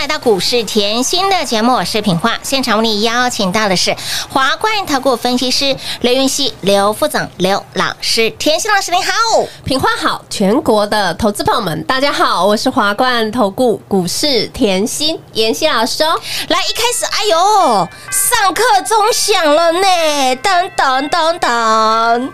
来到股市甜心的节目，我是品化。现场为你邀请到的是华冠投顾分析师刘云熙、刘副总、刘老师。甜心老师你好，品花好，全国的投资朋友们，大家好，我是华冠投顾股市甜心妍希老师哦。来一开始，哎呦，上课钟响了呢，噔噔噔噔。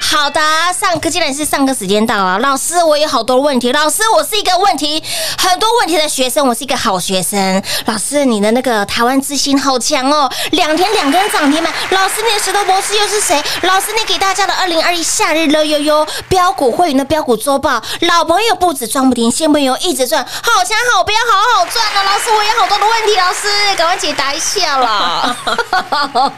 好的，上课既然是上课时间到了，老师我有好多问题，老师我是一个问题很多问题的学生，我是是一个好学生。老师，你的那个台湾之星好强哦，两天两根涨停板。老师，你的石头博士又是谁？老师，你给大家的二零二一夏日乐悠悠标股会员的标股周报，老朋友不止赚不停，新朋友一直赚，好强好标，好好赚啊！老师，我有好多的问题，老师赶快解答一下啦。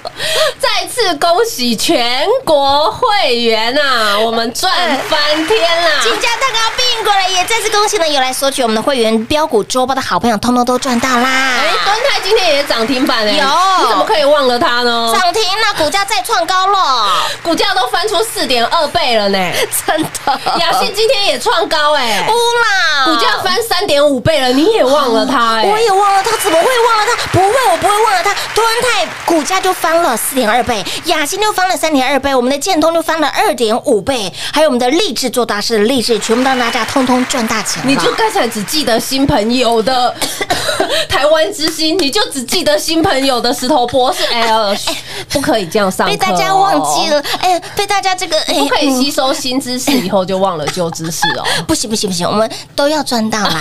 再次恭喜全国会员啊，我们赚翻天啦！金价蛋糕并过来，也再次恭喜呢，有来索取我们的会员标股周报的好朋友，通通都赚到啦！哎，敦泰今天也涨停板哎，有你怎么可以忘了它呢？涨停那，股价再创高了，股价都翻出四点二倍了呢。真的雅信今天也创高哎乌，啦，股价翻三点五倍了，你也忘了它哎？我也忘了它，怎么会忘了它？不会，我不会忘了它。敦泰股价就翻了四点二倍，雅欣就翻了三点二倍，我们的建通就翻了二点五倍，还有我们的励志做大事的励志，全部让大家通通赚大钱。你就刚才只记得新朋友的 台湾之星，你就只记得新朋友的石头博士。哎呀，嘘不可以这样上被大家忘记了，哎，被大家这个哎不可以吸收新知识以后就忘了旧知识哦。不行不行不行，我们都要赚到啦！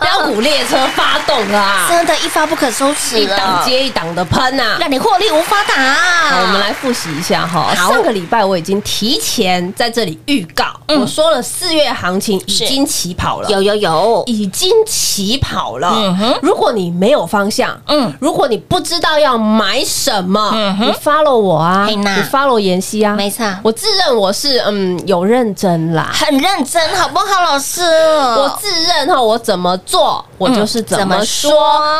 标股列车发动啊，真的，一发不可收拾一档，接一档的喷啊、让你获利无法打。好，我们来复习一下哈。好上个礼拜我已经提前在这里预告，嗯我说了四月行情已经起跑了，有有有，已经起跑了。嗯哼。如果你没有方向，嗯。嗯，如果你不知道要买什么，嗯哼。你 follow 我啊，你 follow 妍希啊，没错。我自认我是嗯有认真啦。很认真，好不好，老师？我自认哈，我怎么做，我就是怎怎么说？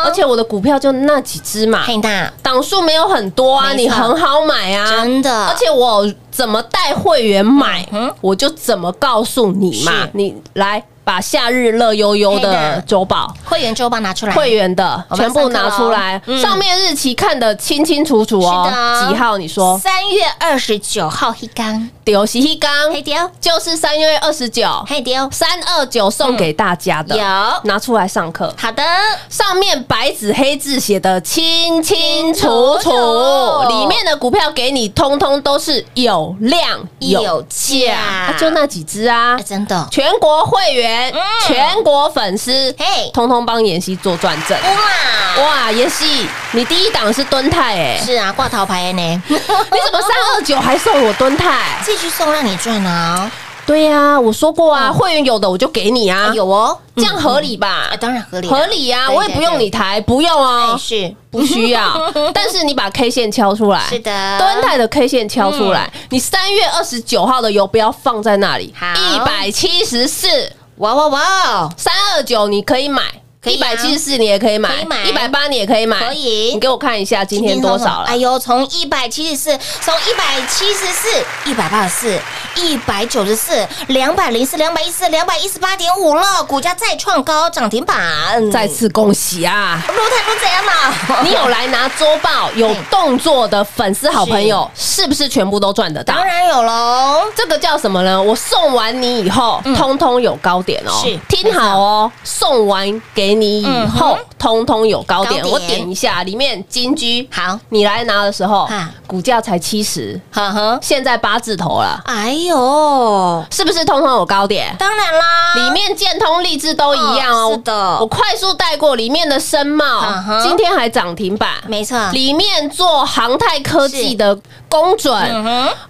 而且我的股票就那几只嘛，佩娜档数没有很多啊，你很好买啊，真的。而且我怎么带会员买嗯，我就怎么告诉你嘛，你来把夏日乐悠悠的周报。会员周报拿出来，会员的全部拿出来。上面日期看得清清楚楚哦，几号？你说？三月二十九号一缸，丢西黑刚黑丢。就是三月二十九，黑丢，三二九送给大家的，有。拿出来上课。好的，上面白纸黑字写的清清楚楚。楚，里面的股票给你，通通都是有量有有价。就那几只啊。哎，真的，全国会员、嗯。全国粉丝，嘿，通通帮妍希做转正。哇，哇，妍希，你第一档是蹲泰哎，是啊，挂桃牌呢，你怎么三二九还送我蹲泰？继续送让你赚啊，对呀，我说过啊，会员有的我就给你啊，有哦，这样合理吧？啊，？当然合理啊，合理呀，对我也不用你抬，不用哦哎，是。不需要。但是你把 K 线敲出来，是的。敦泰的 K 线敲出来，你三月二十九号的油不要放在那里，一百七十四。哇哇哇，三二九你可以买，一百七十四你也可以买一百八你也可以买，可以你给我看一下今天多少了哎？呦，从一百七十四，从一百七十四、一百八十四、一百九十四、两百零四、两百一四、两百一十八点五了，股价再创高，涨停板，再次恭喜啊！陆太都怎样了？你有来拿周报、有动作的粉丝好朋友，是不是全部都赚得到当？然有喽，这个叫什么呢？我送完你以后，通通有高点哦。是听好哦，送完给你以后嗯，通通有高点。我点一下，里面金居，好。你来拿的时候哈，股价才七十，呵呵，现在八字头了，哎呦，是不是通通有高点？当然啦，里面建通、励志都一样哦。哦是的。我快速带过里面的深茂嗯，今天还涨停板。没错，里面做航太科技的公准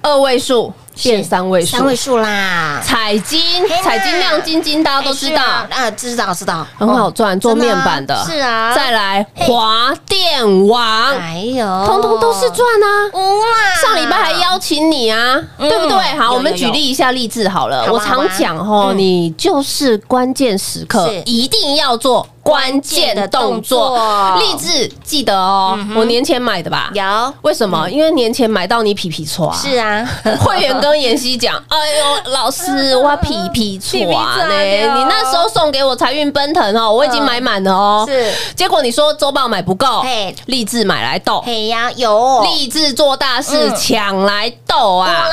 二位数变三位数，三位数啦，彩金彩金亮晶晶，大家都知道。啊，啊，知道知道，很好赚，做面板的。是啊，再来嘿华电网，哎呦，通通都是赚啊。乌啦，上礼拜还邀请你啊，嗯。对不对？好，我们举例一下励志好了。我常讲吼，嗯。你就是关键时刻一定要做关键的动作。励志记得哦，我年前买的吧？有。为什么？因为年前买到你皮皮错啊。是啊，会员跟妍希讲：“哎呦，老师，我皮皮错呢！哦。你那时候送给我财运奔腾哦，我已经买满了哦。是。结果你说周报买不够嘿，励志买来斗，嘿呀有。励志做大事嗯。抢来斗啊！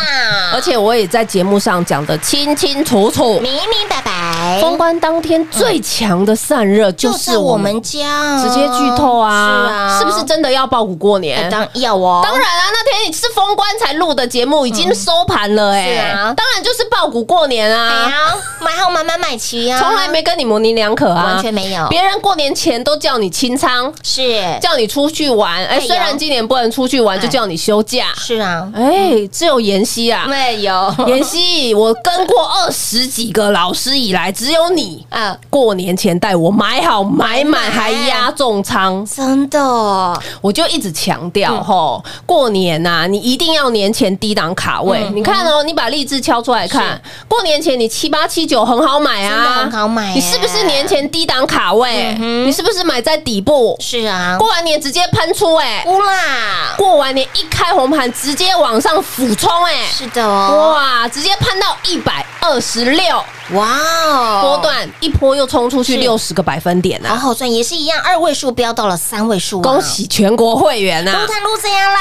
而且我也在节目上讲的清清楚楚。明明白白，封关当天最强的散热就就是是我们家。直接剧透啊！是啊，是不是真的要爆股过年？哎？当要哦，当然啊，那天你是封关才录的节目，已经收盘了哎、当然就是爆股过年哎啊，呀，买好买买买齐啊，从来没跟你模棱两可啊，完全没有。别人过年前都叫你清仓，是。叫你出去玩，哎，虽然今年不能出去玩，哎。就叫你休假，是啊，哎，只有妍希啊。没有。妍希，我跟过二十几个老师以来，只有你啊，过年前带我买好买满，买还压重仓，真的。我就一直强嗯调吼，过年呐、你一定要年前低档卡位。嗯你看哦，你把励志敲出来看，过年前你七八七九很好买啊，很好买耶。你是不是年前低档卡位？你是不是买在底部？是啊，过完年直接喷出哎、乌啦，过完年一开红盘直接往上俯冲哎、是的哦，哇，直接攀到一百二十六。哇哦，波段，一波又冲出去六十个百分点啊！好好赚，也是一样，二位数飙到了三位数啊，恭喜全国会员啊！撸碳撸这样啦，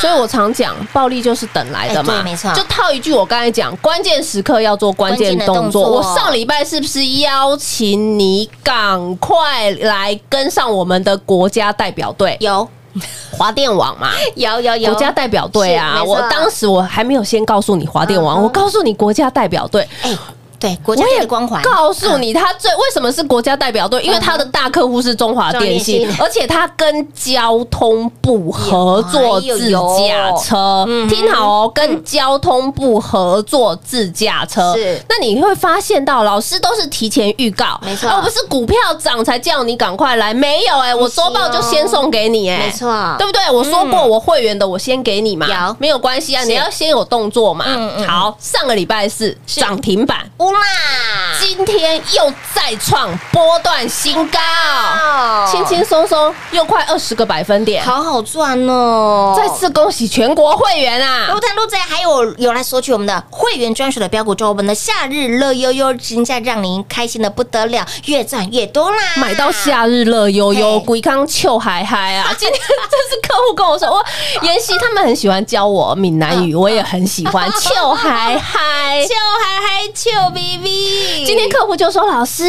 所以我常讲，暴利就是等来的嘛，没错。就套一句我刚才讲，关键时刻要做。关键的动作。我上礼拜是不是邀请你赶快来跟上我们的国家代表队？有 华电网嘛。有有有国家代表队啊！我当时我还没有先告诉你华电网，我告诉你国家代表队，哎，对，国家的光环，告诉你，他最为什么是国家代表队？因为他的大客户是中华电信而且他跟交通部合作自驾车。听好哦，跟交通部合作自驾车。是那你会发现到，老师都是提前预告，没错而不是股票涨才叫你赶快来。没有哎，我周报就先送给你哎，没错对不对？我说过，我会员的我先给你嘛有，没有关系啊，你要先有动作嘛。好，上个礼拜四是涨停板。乌啦，今天又再创波段新高，哦轻轻松松又快二十个百分点。好好赚哦，再次恭喜全国会员啊撸！碳撸这还有有来索取我们的会员专属的标股周，我们的夏日乐悠悠，真价让您开心的不得了，越赚越多啦！买到夏日乐悠悠，嘿鬼康秋嗨嗨啊！今天这是客户跟我说，我妍希他们很喜欢教我闽南语，我也很喜欢秋嗨嗨。秋嗨嗨秋 BB，今天客服就说：“老师，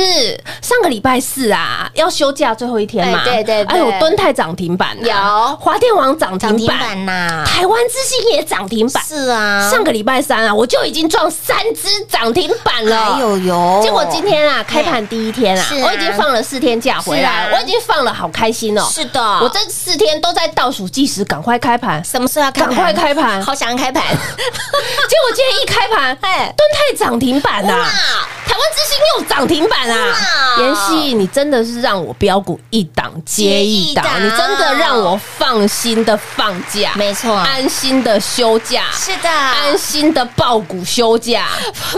上个礼拜四啊，要休假最后一天嘛？哎对对对。哎呦，敦泰涨停板。啊，有。华电网涨涨停停板，板呐，台湾之星也涨停板。是啊，上个礼拜三啊，我就已经撞三只涨停板了。哎呦呦，结果今天啊，开盘第一天啊我已经放了四天假回来，我已经放了，好开心哦。是的，我这四天都在倒数计时，赶快开盘。什么时候要开？赶快开盘。好想要开盘，结果今天一开盘，哎。敦泰涨停板哇啊，台湾之星又涨停板啊！妍希，你真的是让我标股一档接一档你真的让我放心的放假，没错安心的休假，是的，安心的爆股休假，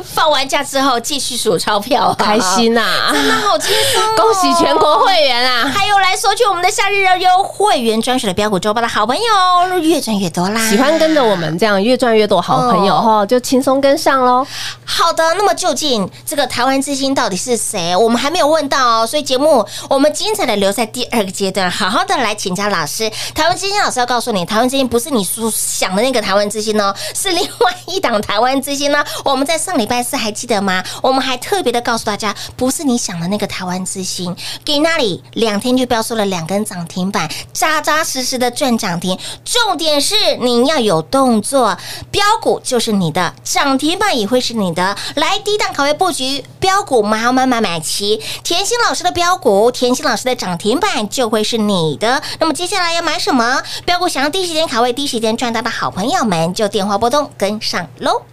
放完假之后继续数钞票，开心呐！真的好轻松哦，恭喜全国会员啊！还有来索取我们的夏日热优会员专属的标股周报的好朋友，越赚越多啦！喜欢跟着我们这样越赚越多好朋友哦哈，就轻松跟上喽。好的，那么究竟这个台湾之星到底是谁？我们还没有问到哦，所以节目我们精彩的留在第二个阶段，好好的来请教老师。台湾之星老师要告诉你，台湾之星不是你所想的那个台湾之星哦，是另外一档台湾之星呢。我们在上礼拜四还记得吗？我们还特别的告诉大家，不是你想的那个台湾之星，给那里两天就标出了两根涨停板，扎扎实实的赚涨停。重点是你要有动作，标股就是你的，涨停板也会是你的。来低看卡位布局，标股买好买买买齐。甜心老师的标股，甜心老师的涨停板就会是你的。那么接下来要买什么标股？想要第一时间卡位、第一时间赚到的好朋友们，就电话拨通跟上喽。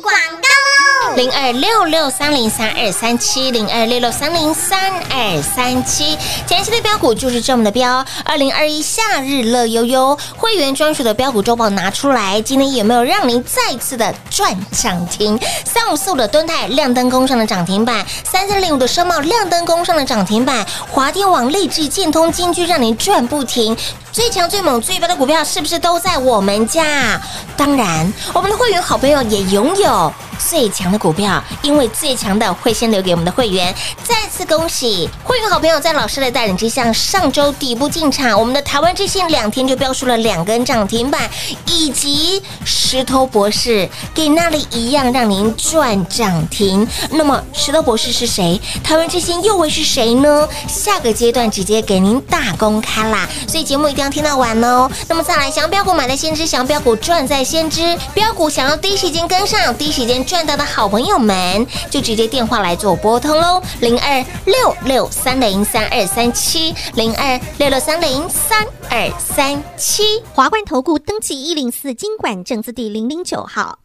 广告喽零二六六三零三二三七零二六六三零三二三七，前期的标股就是这么的标。二零二一夏日乐悠悠会员专属的标股周报拿出来，今天有没有让您再次的赚涨停？三五四五的敦泰亮灯攻上的涨停板，三三零五的深茂亮灯攻上的涨停板，华电网、立志、建通、金居让您赚不停。最强、最猛、最棒的股票是不是都在我们家？当然，我们的会员好朋友也拥有最强的股票，因为最强的会先留给我们的会员。再次恭喜会员好朋友在老师的带领之下，上周底部进场，我们的台湾之星两天就标出了两根涨停板，以及石头博士给那里一样让您赚涨停。那么石头博士是谁？台湾之星又会是谁呢？下个阶段直接给您大公开啦，所以节目一定要听到完哦。那么再来，想要标股买在先知，想要标股赚在先知，标股想要第一时间跟上，第一时间赚到的好朋友们，就直接电话来做拨通喽，零二六六三零三二三七，零二六六三零三二三七。华冠投顾登记一零四经管证字第零零九号。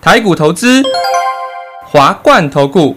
台股投资，华冠投顾。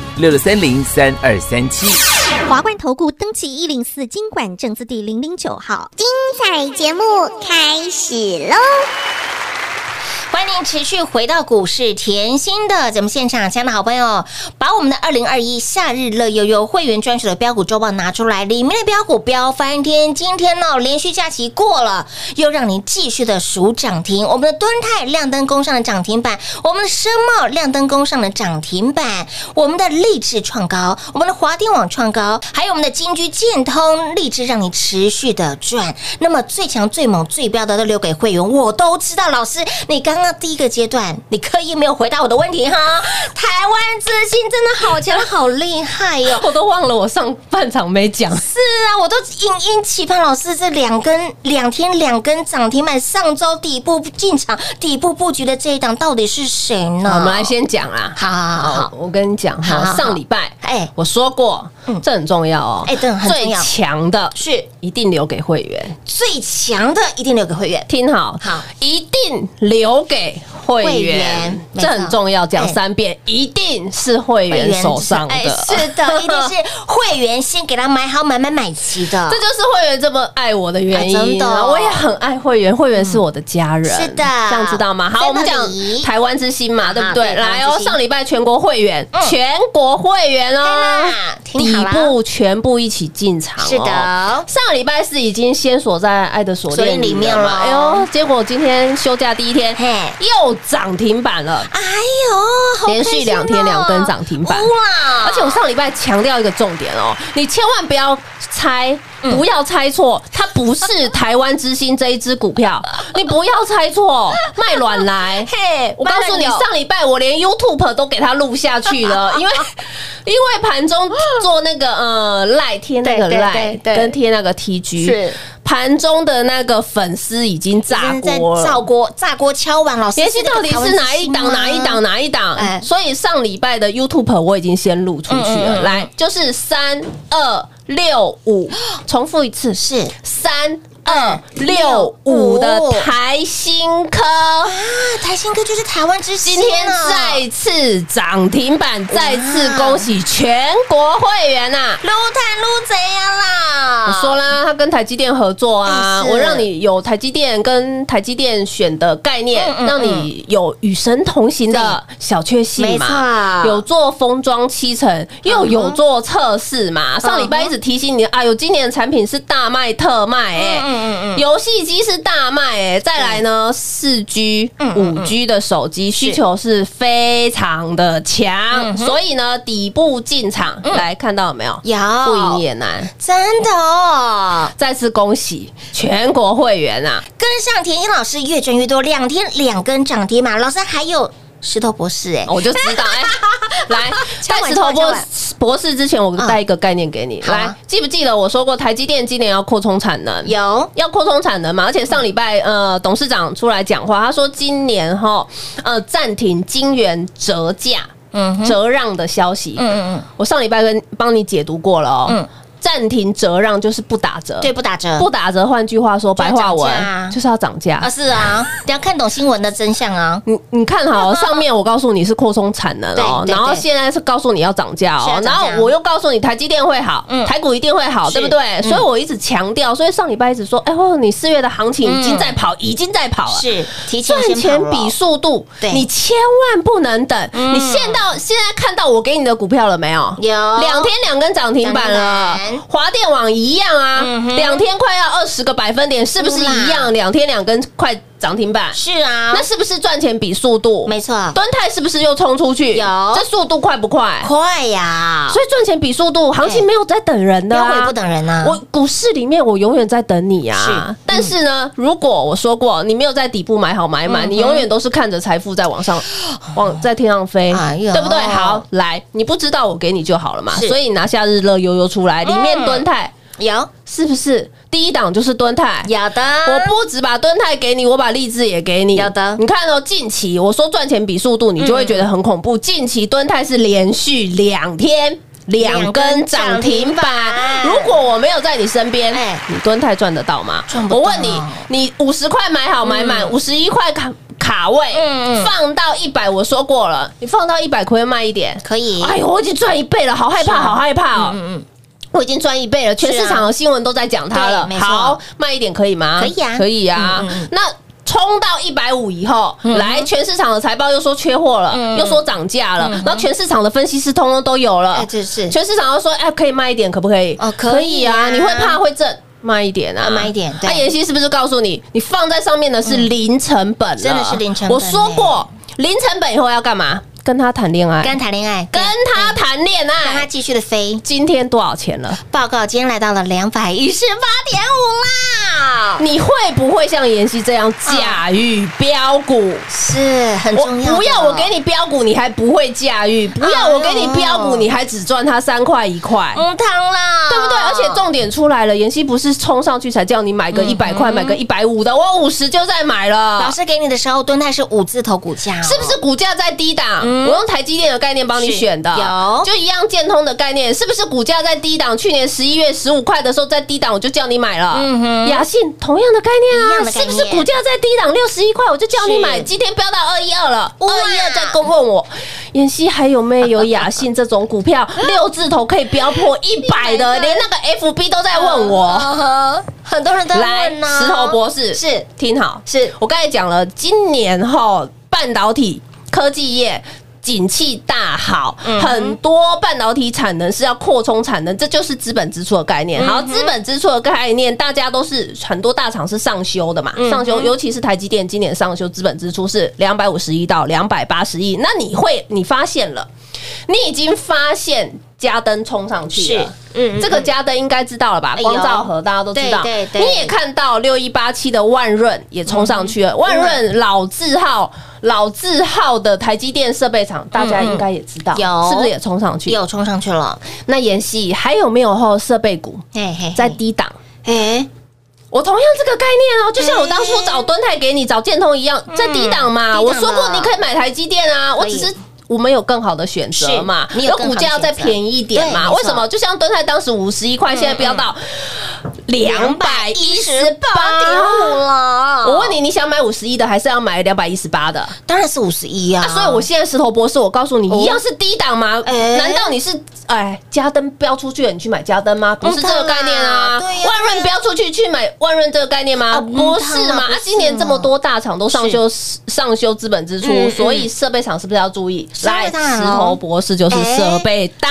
六六三零三二三七。华冠投顾登记一零四经管证字第零零九号。精彩节目开始喽！欢迎您持续回到股市甜心的节目现场，亲爱的好朋友，把我们的二零二一夏日乐悠悠会员专属的标股周报拿出来，里面的标股飙翻天。今天呢，连续假期过了，又让您继续的数涨停。我们的敦泰亮灯攻上的涨停板，我们的深茂亮灯攻上的涨停板，我们的励志创高，我们的华电网创高，还有我们的金居建通励志，让你持续的赚。那么最强、最猛、最标的都留给会员，我都知道。老师，你刚刚第一个阶段，你刻意没有回答我的问题哈。台湾之星真的好强，好厉害哟、我都忘了我上半场没讲。是啊，我都殷殷期盼老师这两根两天两根涨停板，上周底部进场、底部布局的这一档到底是谁呢？我们来先讲啊。好好好好我跟你讲哈，上礼拜哎我说过嗯，这很重要哦。哎这很重要最强的是一定留给会员，最强的一定留给会员。听好，好，一定留给会会员这很重要，讲哎三遍，一定是会员手上的。哎，是的，一定是会员先给他买好买买买齐的。这。就是会员这么爱我的原因、啊真的。我也很爱会员，会员是我的家人，是的。这样知道吗？好，我们讲台湾之星嘛，对不对？来哦，上礼拜全国会员，嗯。全国会员哦。底部全部一起进场、哦，是的。上礼拜是已经先锁在爱的锁锁链链里面了。哎呦，结果今天休假第一天嘿又涨停板了。哎呦，好连续两天哦两根涨停板哇！而且我上礼拜强调一个重点哦，你千万不要猜，嗯不要猜错，它不是台湾之星这一只股票，你不要猜错，卖卵来。嘿我告诉你，上礼拜我连 YouTube 都给它录下去了，因为因为盘中做那个呃赖贴那个赖跟贴那个 TG，是盘中的那个粉丝已经炸锅了，炸锅炸锅敲碗，老师联系到底是哪一档？哪一档？？哪一档？哎所以上礼拜的 YouTube 我已经先录出去了。来，就是三二六五，重复一次。是三二六五的台新科，啊，台新科就是台湾之星今天啊再次涨停板，再次恭喜全国会员呐、撸碳撸怎样啦？我说啦，他跟台积电合作啊，我让你有台积电跟台积电选的概念，嗯嗯让你有与神同行的小确幸嘛，有做封装七成，又有做测试嘛。上礼拜一直提醒你，哎呦，今年的产品是大卖特卖，哎、嗯嗯嗯嗯，游戏机是大卖哎、再来呢，四 G、五 G 的手机需求是非常的强，所以呢，底部进场，来看到有没有？有。不赢也难。真的哦，再次恭喜全国会员啊！跟上田英老师越赚越多，两天两根涨停嘛，老师还有石头博士哎，我就知道，哎，来，敲在石头博博士之前，我带一个概念给你。来，记不记得我说过，台积电今年要扩充产能？有要扩充产能嘛？而且上礼拜呃，董事长出来讲话，他说今年哈呃暂停晶圆折价、嗯折让的消息。嗯嗯我上礼拜跟帮你解读过了哦。嗯暂停折让就是不打折，嗯，对，不打折，不打折。换句话说，白话文啊。就是要涨价。啊，。是啊，你要看懂新闻的真相啊，你你看好 上面，我告诉你是扩充产能哦，然后对。现在是告诉你要涨价哦，然后我又告诉你台积电会好嗯，台股一定会好，是。对不对？嗯。所以我一直强调，所以上礼拜一直说，哎哦，你四月的行情已经在跑，已经在跑了。是提前赚钱比速度，你千万不能等。你现到现在看到我给你的股票了没有？有。两天两根涨停板了华电网一样啊两天快要二十个百分点，是不是一样？两天两根快涨停板，是啊，那是不是赚钱比速度？没错，端泰是不是又冲出去？有。这速度快不快？快呀，所以赚钱比速度，行情没有在等人的不等人呐，我股市里面，我永远在等你啊。是！但是呢，如果我说过你没有在底部买好买满，你永远都是看着财富在往上、往在天上飞，哎对不对？好，来，你不知道我给你就好了嘛。所以拿下日乐悠悠出来，里面端泰有是不是第一档就是敦泰？有的，我不止把敦泰给你，我把励志也给你。有的你看哦，近期我说赚钱比速度，你就会觉得很恐怖。近期敦泰是连续两天。两根涨停板，如果我没有在你身边哎，你蹲泰赚得到吗？赚不到我问你，你五十块买好买满，五十一块卡卡位，放到一百，我说过了，你放到一百可以卖一点？可以，哎呦，我已经赚一倍了，好害怕，好害怕哦！嗯嗯，我已经赚一倍了，全市场的新闻都在讲它了。好，慢一点可以吗？可以啊。可以啊。那冲到一百五以后，来全市场的财报又说缺货了，嗯。又说涨价了，然后全市场的分析师通通都有了。哎，，这是。全市场都说，哎，可以卖一点，可不可以？哦可以啊。你会怕会震？卖一点啊，啊卖一点那妍希是不是告诉你，你放在上面的是零成本了？真的是零成本我说过，零成本以后要干嘛？跟他谈恋爱，跟他谈恋爱，跟他谈恋爱让他爱。继续的飞。今天多少钱了？报告今天来到了两百一十八点五啦，你会不会像妍希这样驾驭标股？是很我重要。不要我给你标股，你还不会驾驭；不要我给你标股，你还只赚它三块一块。嗯汤啦，对不对？而且重点出来了，妍希不是冲上去才叫你买个一百块，买个一百五的，我五十就在买了。老师给你的时候，蹲泰是五字头股价哦，是不是股价在低档？我用台积电的概念帮你是。选的，有。就一样建通的概念，是不是股价在低档？去年十一月十五块的时候在低档，我就叫你买了。嗯哼。雅信同样的概念啊，是不是股价在低档六十一块，我就叫你买，今天飙到二一二了，二一二在公问我，妍希还有没有雅信这种股票？六字头可以飙破一百的，连那个 FB 都在问我。很多人都在来。石头博士是。听好，是。我刚才讲了，今年哈半导体科技业。景气大好，嗯很多半导体产能是要扩充产能，这就是资本支出的概嗯念。好，资本支出的概念，大家都是很多大厂是上修的嘛，嗯上修，尤其是台积电今年上修资本支出是两百五十亿到两百八十亿。那你会，你发现了，你已经发现嘉登冲上去了是。嗯嗯这个加登应该知道了吧？光照盒大家都知道，对对对你也看到六一八七的万润也冲上去了。万润老字号、老字号的台积电设备厂，大家应该也知道，有是不是也冲上去？有冲上去了，那妍希还有没有后设备股在低档？哎，我同样这个概念哦，就像我当初找敦泰给你、找建通一样，在低档嘛。嗯低档我说过你可以买台积电啊，我只是。我们有更好的选择嘛？你的股价要再便宜一点嘛？为什么？就像敦泰当时五十一块，现在飙到两百一十八点五了。我问你，你想买五十一的，还是要买两百一十八的？当然是五十一啊啊，所以我现在石头博士，我告诉你，哦一样是低档吗？哎难道你是哎嘉登标出去了，你去买嘉登吗？不是这个概念啊。万润标出去去买万润这个概念吗？啊不是嘛？啊，今年这么多大厂都上修上修资本支出所以设备厂是不是要注意？当然当然石头博士就是设备大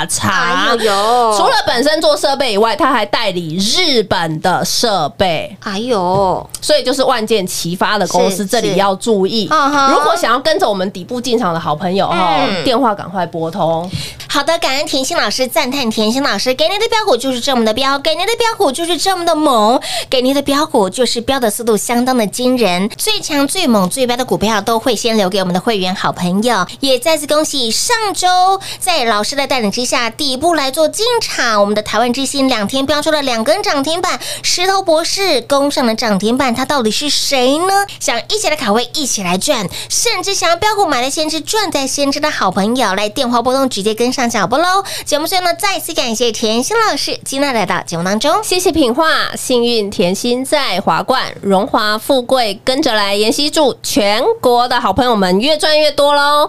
大厂。哎呦呦除了本身做设备以外，他还代理日本的设备。哎呦，所以就是万箭齐发的公司，这里要注意。如果想要跟着我们底部进场的好朋友哈，嗯电话赶快拨通。好的，感恩甜心老师，赞叹甜心老师，给您的标股就是这么的标，给您的标股就是这么的猛，给您的标股就是标的速度相当的惊人，最强、最猛、最标的股票都会先留给我们的会员好朋友。也也再次恭喜上周在老师的带领之下，底部来做进场，我们的台湾之星两天标出了两根涨停板，石头博士攻上了涨停板，他到底是谁呢？想一起来卡位，一起来赚，甚至想要标股买了先知赚在先知的好朋友，来电话拨通直接跟上脚步喽。节目最后呢，再次感谢甜心老师今天来到节目当中。谢谢品画，幸运甜心在华冠，荣华富贵跟着来。妍希祝全国的好朋友们越赚越多喽！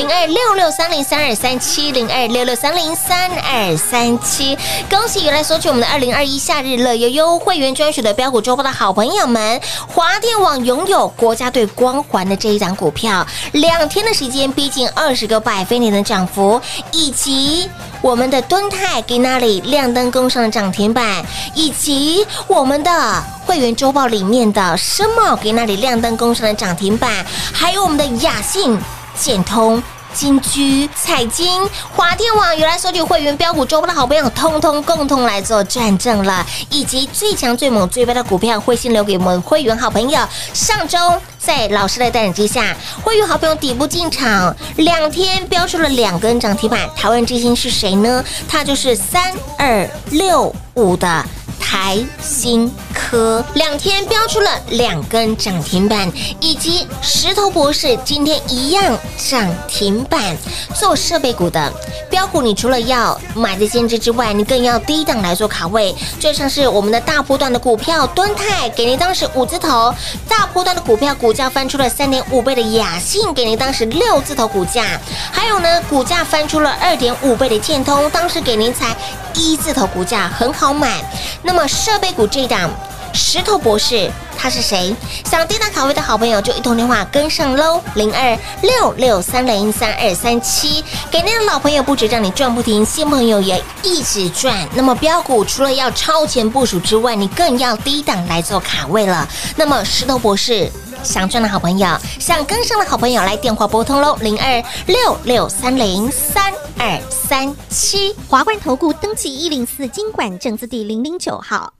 零二六六三零三二三七零二六六三零三二三七，恭喜原来索取我们的二零二一夏日乐悠悠会员专属的标股周报的好朋友们，华电网拥有国家队光环的这一档股票，两天的时间逼近二十个百分点的涨幅，以及我们的敦泰给那里亮灯攻上了涨停板，以及我们的会员周报里面的深茂给那里亮灯攻上的涨停板，还有我们的雅信。建通。金居、彩金、华电网原来索取会员标股周报的好朋友，通通共同来做转正了，以及最强、最猛、最标的股票，会先留给我们会员好朋友。上周在老师的带领之下，会员好朋友底部进场，两天标出了两根涨停板。台湾之星是谁呢？它就是三二六五的。台星科两天标出了两根涨停板，以及石头博士今天一样涨停板。做设备股的标股，你除了要买的先知之外，你更要低档来做卡位。就像是我们的大波段的股票敦泰，给您当时五字头；大波段的股票股价翻出了三点五倍的雅信，给您当时六字头股价。还有呢，股价翻出了二点五倍的建通，当时给您才一字头股价，很好买。那么设备股这一档。石头博士他是谁？想低档卡位的好朋友就一通电话跟上喽，零二六六三零三二三七，给您的老朋友不止让你赚不停，新朋友也一直赚。那么标股除了要超前部署之外，你更要低档来做卡位了。那么石头博士。想赚的好朋友，想跟上的好朋友，来电话拨通喽，零二六六三零三二三七。华冠投顾登记一零四经管证字第零零九号。